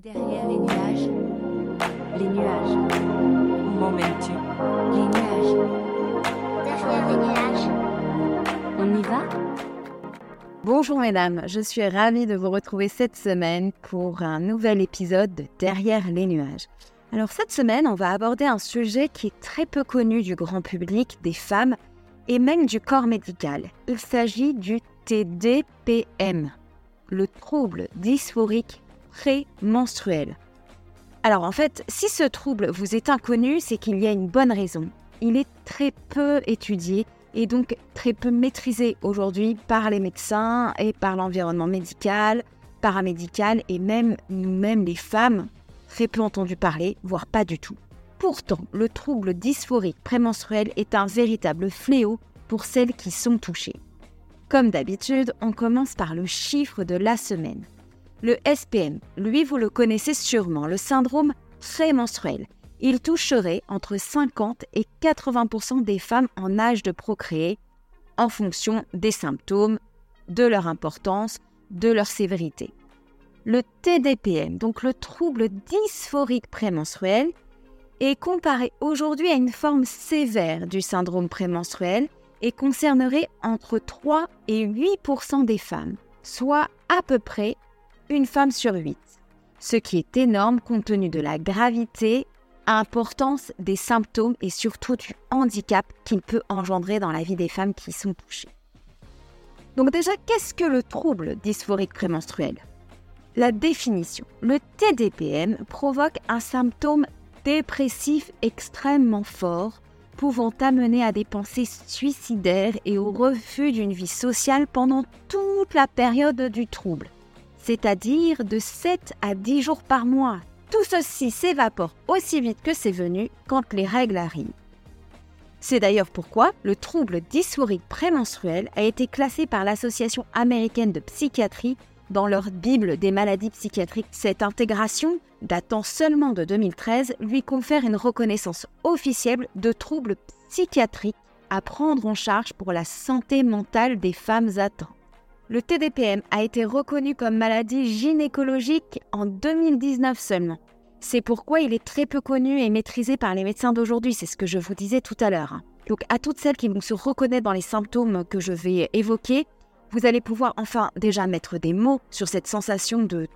Derrière les nuages, les nuages, Où m'emmènes-tu? Les nuages. Derrière les nuages. On y va? Bonjour mesdames, je suis ravie de vous retrouver cette semaine pour un nouvel épisode de Derrière les nuages. Alors cette semaine, on va aborder un sujet qui est très peu connu du grand public, des femmes et même du corps médical. Il s'agit du TDPM, le trouble dysphorique prémenstruel. Alors en fait, si ce trouble vous est inconnu, c'est qu'il y a une bonne raison. Il est très peu étudié et donc très peu maîtrisé aujourd'hui par les médecins et par l'environnement médical, paramédical et même nous-mêmes les femmes, très peu entendu parler, voire pas du tout. Pourtant, le trouble dysphorique prémenstruel est un véritable fléau pour celles qui sont touchées. Comme d'habitude, on commence par le chiffre de la semaine. Le SPM, lui vous le connaissez sûrement, le syndrome prémenstruel. Il toucherait entre 50 et 80% des femmes en âge de procréer en fonction des symptômes, de leur importance, de leur sévérité. Le TDPM, donc le trouble dysphorique prémenstruel, est comparé aujourd'hui à une forme sévère du syndrome prémenstruel et concernerait entre 3 et 8% des femmes, soit à peu près une femme sur 8. Ce qui est énorme compte tenu de la gravité, importance des symptômes et surtout du handicap qu'il peut engendrer dans la vie des femmes qui sont touchées. Donc déjà, qu'est-ce que le trouble dysphorique prémenstruel? La définition. Le TDPM provoque un symptôme dépressif extrêmement fort, pouvant amener à des pensées suicidaires et au refus d'une vie sociale pendant toute la période du trouble, c'est-à-dire de 7 à 10 jours par mois. Tout ceci s'évapore aussi vite que c'est venu quand les règles arrivent. C'est d'ailleurs pourquoi le trouble dysphorique prémenstruel a été classé par l'Association américaine de psychiatrie dans leur Bible des maladies psychiatriques. Cette intégration, datant seulement de 2013, lui confère une reconnaissance officielle de troubles psychiatriques à prendre en charge pour la santé mentale des femmes atteintes. Le TDPM a été reconnu comme maladie gynécologique en 2019 seulement. C'est pourquoi il est très peu connu et maîtrisé par les médecins d'aujourd'hui, c'est ce que je vous disais tout à l'heure. Donc à toutes celles qui vont se reconnaître dans les symptômes que je vais évoquer, vous allez pouvoir enfin déjà mettre des mots sur cette sensation de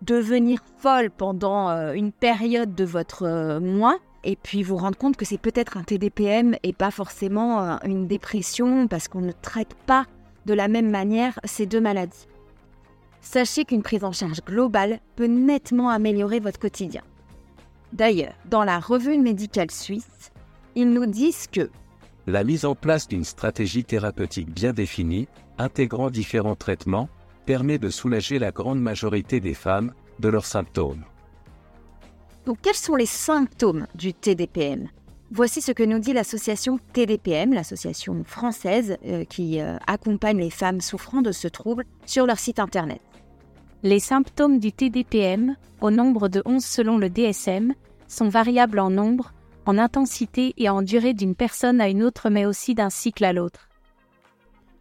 devenir folle pendant euh, une période de votre euh, mois et puis vous rendre compte que c'est peut-être un TDPM et pas forcément euh, une dépression parce qu'on ne traite pas de la même manière ces deux maladies. Sachez qu'une prise en charge globale peut nettement améliorer votre quotidien. D'ailleurs, dans la revue médicale suisse, ils nous disent que La mise en place d'une stratégie thérapeutique bien définie, intégrant différents traitements, permet de soulager la grande majorité des femmes de leurs symptômes. Donc, quels sont les symptômes du TDPM Voici ce que nous dit l'association TDPM, l'association française euh, qui euh, accompagne les femmes souffrant de ce trouble, sur leur site internet. Les symptômes du TDPM, au nombre de 11 selon le DSM, sont variables en nombre, en intensité et en durée d'une personne à une autre mais aussi d'un cycle à l'autre.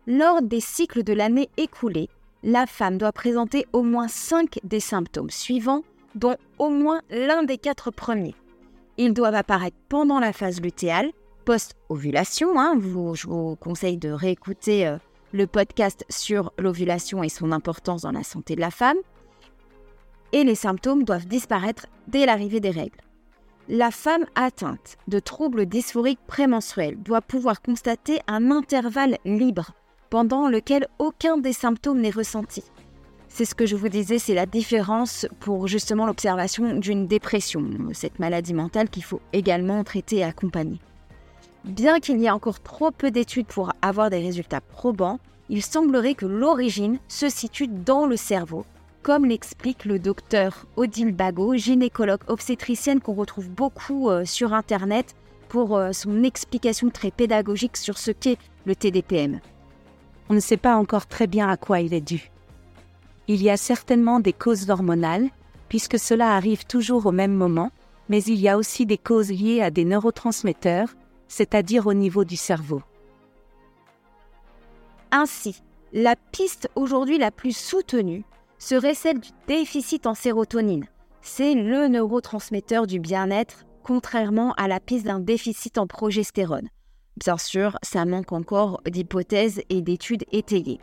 Lors des cycles de l'année écoulée, la femme doit présenter au moins 5 des symptômes suivants, dont au moins l'un des quatre premiers. Ils doivent apparaître pendant la phase lutéale, post-ovulation. hein, je vous conseille de réécouter euh, le podcast sur l'ovulation et son importance dans la santé de la femme. Et les symptômes doivent disparaître dès l'arrivée des règles. La femme atteinte de troubles dysphoriques prémenstruels doit pouvoir constater un intervalle libre pendant lequel aucun des symptômes n'est ressenti. C'est ce que je vous disais, c'est la différence pour justement l'observation d'une dépression, cette maladie mentale qu'il faut également traiter et accompagner. Bien qu'il y ait encore trop peu d'études pour avoir des résultats probants, il semblerait que l'origine se situe dans le cerveau, comme l'explique le docteur Odile Bagot, gynécologue obstétricienne qu'on retrouve beaucoup euh, sur Internet pour euh, son explication très pédagogique sur ce qu'est le TDPM. On ne sait pas encore très bien à quoi il est dû. Il y a certainement des causes hormonales, puisque cela arrive toujours au même moment, mais il y a aussi des causes liées à des neurotransmetteurs, c'est-à-dire au niveau du cerveau. Ainsi, la piste aujourd'hui la plus soutenue serait celle du déficit en sérotonine, c'est le neurotransmetteur du bien-être, contrairement à la piste d'un déficit en progestérone. Bien sûr, ça manque encore d'hypothèses et d'études étayées.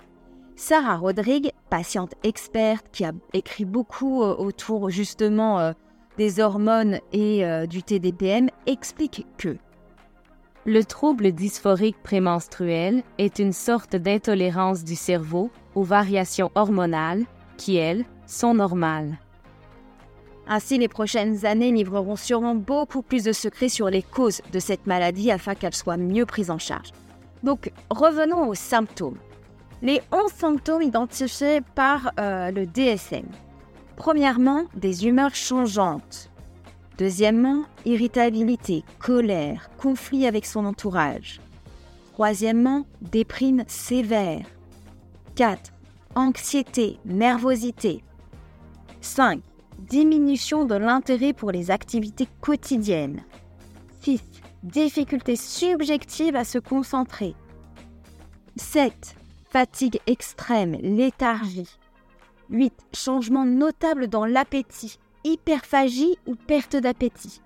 Sarah Rodrigue, patiente experte qui a écrit beaucoup euh, autour justement euh, des hormones et euh, du TDPM, explique que Le trouble dysphorique prémenstruel est une sorte d'intolérance du cerveau aux variations hormonales qui, elles, sont normales. Ainsi, les prochaines années livreront sûrement beaucoup plus de secrets sur les causes de cette maladie afin qu'elle soit mieux prise en charge. Donc, revenons aux symptômes. Les 11 symptômes identifiés par euh, le DSM. Premièrement, des humeurs changeantes. Deuxièmement, irritabilité, colère, conflit avec son entourage. Troisièmement, déprime sévère. 4. Anxiété, nervosité. 5 diminution de l'intérêt pour les activités quotidiennes. 6. Difficulté subjective à se concentrer. 7. Fatigue extrême, léthargie. 8. Changement notable dans l'appétit, hyperphagie ou perte d'appétit.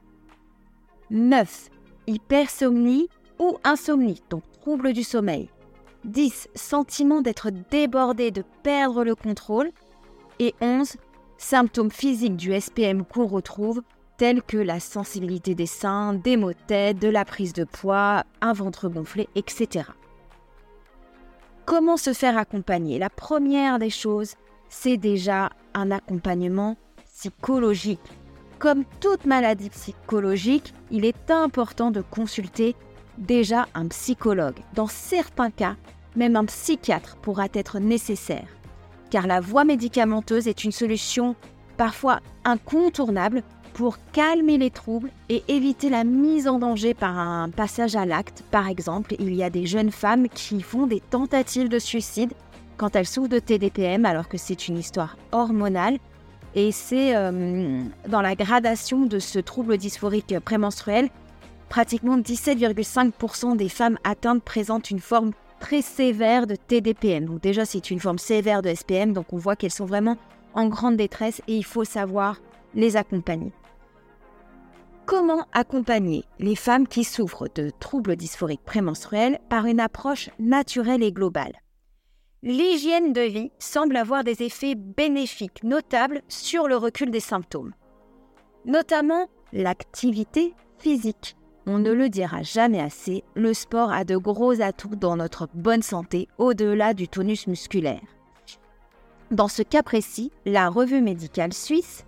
9. Hypersomnie ou insomnie, donc trouble du sommeil. 10. Sentiment d'être débordé, de perdre le contrôle. Et 11 symptômes physiques du SPM qu'on retrouve, tels que la sensibilité des seins, des maux de tête, de la prise de poids, un ventre gonflé, etc. Comment se faire accompagner La première des choses, c'est déjà un accompagnement psychologique. Comme toute maladie psychologique, il est important de consulter déjà un psychologue. Dans certains cas, même un psychiatre pourra être nécessaire car la voie médicamenteuse est une solution parfois incontournable pour calmer les troubles et éviter la mise en danger par un passage à l'acte. Par exemple, il y a des jeunes femmes qui font des tentatives de suicide quand elles souffrent de TDPM alors que c'est une histoire hormonale. Et c'est euh, dans la gradation de ce trouble dysphorique prémenstruel, pratiquement 17,5% des femmes atteintes présentent une forme très sévère de TDPM. Donc déjà, c'est une forme sévère de SPM, donc on voit qu'elles sont vraiment en grande détresse et il faut savoir les accompagner. Comment accompagner les femmes qui souffrent de troubles dysphoriques prémenstruels par une approche naturelle et globale? L'hygiène de vie semble avoir des effets bénéfiques notables sur le recul des symptômes, notamment l'activité physique. On ne le dira jamais assez, le sport a de gros atouts dans notre bonne santé au-delà du tonus musculaire. Dans ce cas précis, la revue médicale suisse,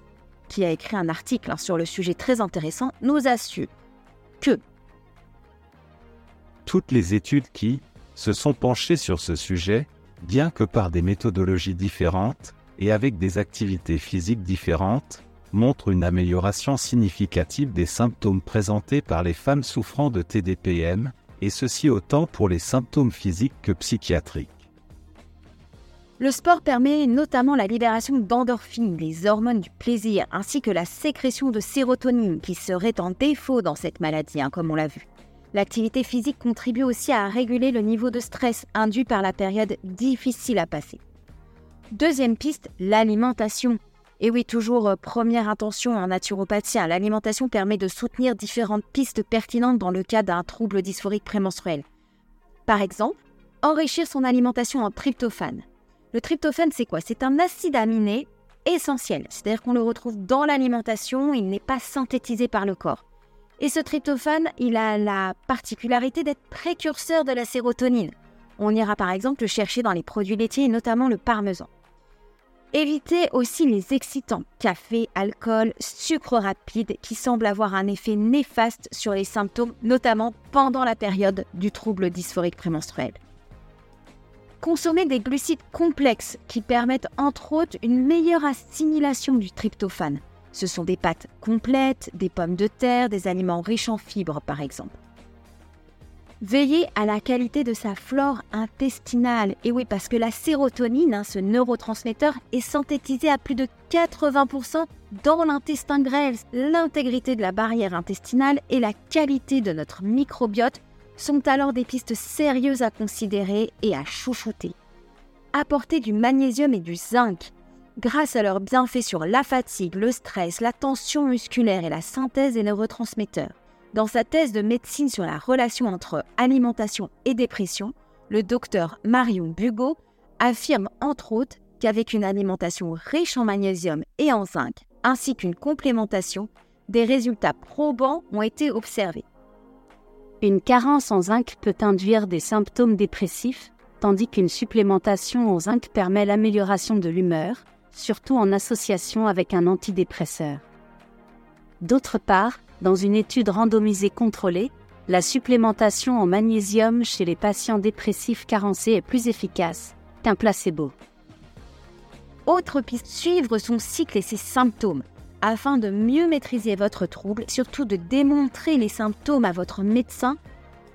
qui a écrit un article sur le sujet très intéressant, nous assure que toutes les études qui se sont penchées sur ce sujet, bien que par des méthodologies différentes et avec des activités physiques différentes, montre une amélioration significative des symptômes présentés par les femmes souffrant de TDPM, et ceci autant pour les symptômes physiques que psychiatriques. Le sport permet notamment la libération d'endorphines, des hormones du plaisir, ainsi que la sécrétion de sérotonine qui serait en défaut dans cette maladie, hein, comme on l'a vu. L'activité physique contribue aussi à réguler le niveau de stress induit par la période difficile à passer. Deuxième piste, l'alimentation. Et oui, toujours euh, première intention en naturopathie, hein, l'alimentation permet de soutenir différentes pistes pertinentes dans le cas d'un trouble dysphorique prémenstruel. Par exemple, enrichir son alimentation en tryptophane. Le tryptophane, c'est quoi? C'est un acide aminé essentiel, c'est-à-dire qu'on le retrouve dans l'alimentation, il n'est pas synthétisé par le corps. Et ce tryptophane, il a la particularité d'être précurseur de la sérotonine. On ira par exemple le chercher dans les produits laitiers et notamment le parmesan. Évitez aussi les excitants, café, alcool, sucre rapide, qui semblent avoir un effet néfaste sur les symptômes, notamment pendant la période du trouble dysphorique prémenstruel. Consommez des glucides complexes qui permettent entre autres une meilleure assimilation du tryptophane. Ce sont des pâtes complètes, des pommes de terre, des aliments riches en fibres par exemple. Veillez à la qualité de sa flore intestinale. Et oui, parce que la sérotonine, hein, ce neurotransmetteur, est synthétisé à plus de 80% dans l'intestin grêle. L'intégrité de la barrière intestinale et la qualité de notre microbiote sont alors des pistes sérieuses à considérer et à chouchouter. Apportez du magnésium et du zinc. grâce à leurs bienfaits sur la fatigue, le stress, la tension musculaire et la synthèse des neurotransmetteurs. Dans sa thèse de médecine sur la relation entre alimentation et dépression, le docteur Marion Bugot affirme entre autres qu'avec une alimentation riche en magnésium et en zinc, ainsi qu'une complémentation, des résultats probants ont été observés. Une carence en zinc peut induire des symptômes dépressifs, tandis qu'une supplémentation en zinc permet l'amélioration de l'humeur, surtout en association avec un antidépresseur. D'autre part, dans une étude randomisée contrôlée, la supplémentation en magnésium chez les patients dépressifs carencés est plus efficace qu'un placebo. Autre piste, suivre son cycle et ses symptômes afin de mieux maîtriser votre trouble, surtout de démontrer les symptômes à votre médecin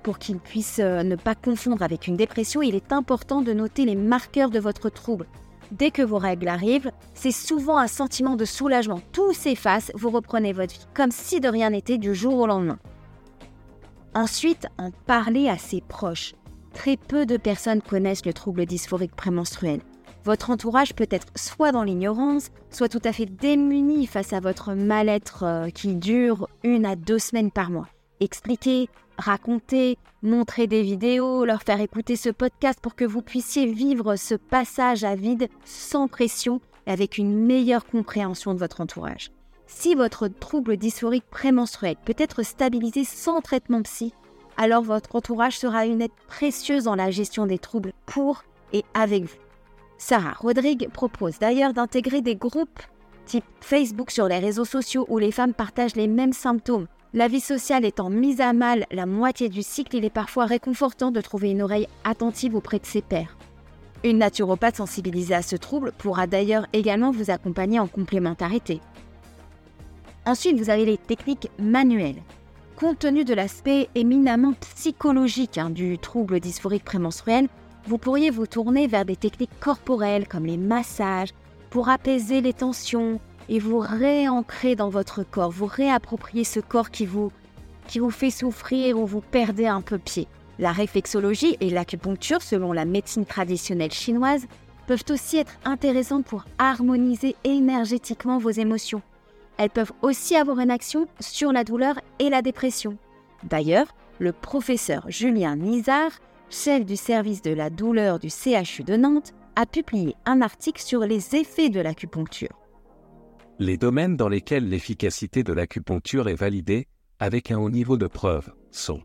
pour qu'il puisse euh, ne pas confondre avec une dépression, il est important de noter les marqueurs de votre trouble. Dès que vos règles arrivent, c'est souvent un sentiment de soulagement. Tout s'efface, vous reprenez votre vie comme si de rien n'était du jour au lendemain. Ensuite, en parler à ses proches. Très peu de personnes connaissent le trouble dysphorique prémenstruel. Votre entourage peut être soit dans l'ignorance, soit tout à fait démuni face à votre mal-être euh, qui dure une à deux semaines par mois. Expliquez, racontez, montrez des vidéos, leur faire écouter ce podcast pour que vous puissiez vivre ce passage à vide sans pression et avec une meilleure compréhension de votre entourage. Si votre trouble dysphorique prémenstruel peut être stabilisé sans traitement psy, alors votre entourage sera une aide précieuse dans la gestion des troubles pour et avec vous. Sarah Rodrigue propose d'ailleurs d'intégrer des groupes type Facebook sur les réseaux sociaux où les femmes partagent les mêmes symptômes. La vie sociale étant mise à mal la moitié du cycle, il est parfois réconfortant de trouver une oreille attentive auprès de ses pairs. Une naturopathe sensibilisée à ce trouble pourra d'ailleurs également vous accompagner en complémentarité. Ensuite, vous avez les techniques manuelles. Compte tenu de l'aspect éminemment psychologique hein, du trouble dysphorique prémenstruel, vous pourriez vous tourner vers des techniques corporelles comme les massages pour apaiser les tensions et vous réancrer dans votre corps, vous réapproprier ce corps qui vous, qui vous fait souffrir ou vous perdez un peu pied. La réflexologie et l'acupuncture, selon la médecine traditionnelle chinoise, peuvent aussi être intéressantes pour harmoniser énergétiquement vos émotions. Elles peuvent aussi avoir une action sur la douleur et la dépression. D'ailleurs, le professeur Julien Nizar chef du service de la douleur du CHU de Nantes, a publié un article sur les effets de l'acupuncture. Les domaines dans lesquels l'efficacité de l'acupuncture est validée, avec un haut niveau de preuve, sont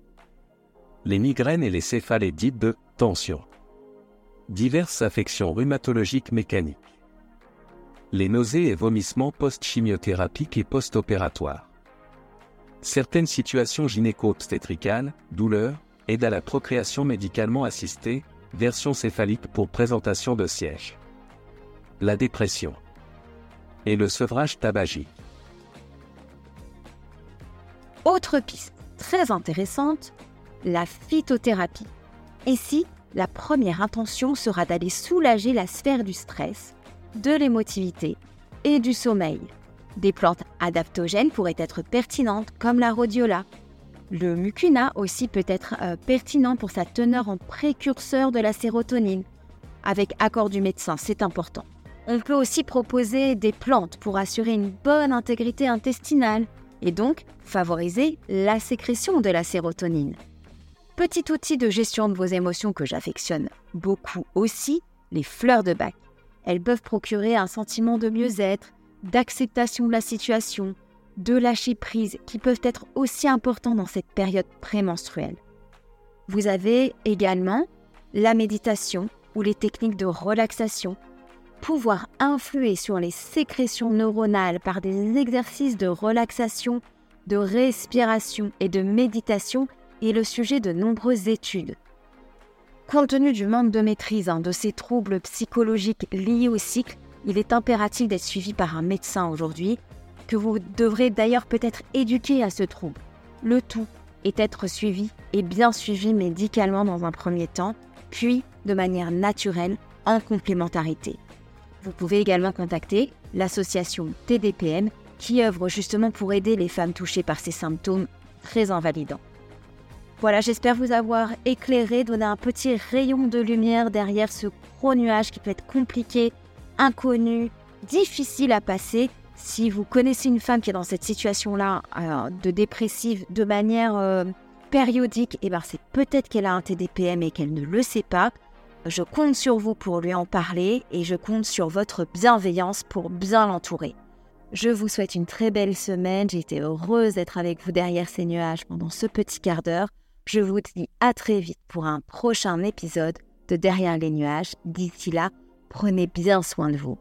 les migraines et les céphalées dites de tension, diverses affections rhumatologiques mécaniques, les nausées et vomissements post-chimiothérapiques et post-opératoires, certaines situations gynéco-obstétricales, douleurs, aide à la procréation médicalement assistée, version céphalique pour présentation de siège. La dépression. Et le sevrage tabagique. Autre piste très intéressante, la phytothérapie. Ici, la première intention sera d'aller soulager la sphère du stress, de l'émotivité et du sommeil. Des plantes adaptogènes pourraient être pertinentes comme la rhodiola, le mucuna aussi peut être euh, pertinent pour sa teneur en précurseur de la sérotonine. Avec accord du médecin, c'est important. On peut aussi proposer des plantes pour assurer une bonne intégrité intestinale et donc favoriser la sécrétion de la sérotonine. Petit outil de gestion de vos émotions que j'affectionne beaucoup aussi, les fleurs de bac. Elles peuvent procurer un sentiment de mieux-être, d'acceptation de la situation, de lâcher prise qui peuvent être aussi importants dans cette période prémenstruelle. Vous avez également la méditation ou les techniques de relaxation, pouvoir influer sur les sécrétions neuronales par des exercices de relaxation, de respiration et de méditation est le sujet de nombreuses études. Compte tenu du manque de maîtrise hein, de ces troubles psychologiques liés au cycle, il est impératif d'être suivi par un médecin aujourd'hui que vous devrez d'ailleurs peut-être éduquer à ce trouble. Le tout est être suivi et bien suivi médicalement dans un premier temps, puis de manière naturelle en complémentarité. Vous pouvez également contacter l'association TDPM qui œuvre justement pour aider les femmes touchées par ces symptômes très invalidants. Voilà, j'espère vous avoir éclairé, donné un petit rayon de lumière derrière ce gros nuage qui peut être compliqué, inconnu, difficile à passer. Si vous connaissez une femme qui est dans cette situation-là euh, de dépressive de manière euh, périodique, et ben c'est peut-être qu'elle a un TDPM et qu'elle ne le sait pas. Je compte sur vous pour lui en parler et je compte sur votre bienveillance pour bien l'entourer. Je vous souhaite une très belle semaine. J'ai été heureuse d'être avec vous derrière ces nuages pendant ce petit quart d'heure. Je vous dis à très vite pour un prochain épisode de Derrière les nuages. D'ici là, prenez bien soin de vous.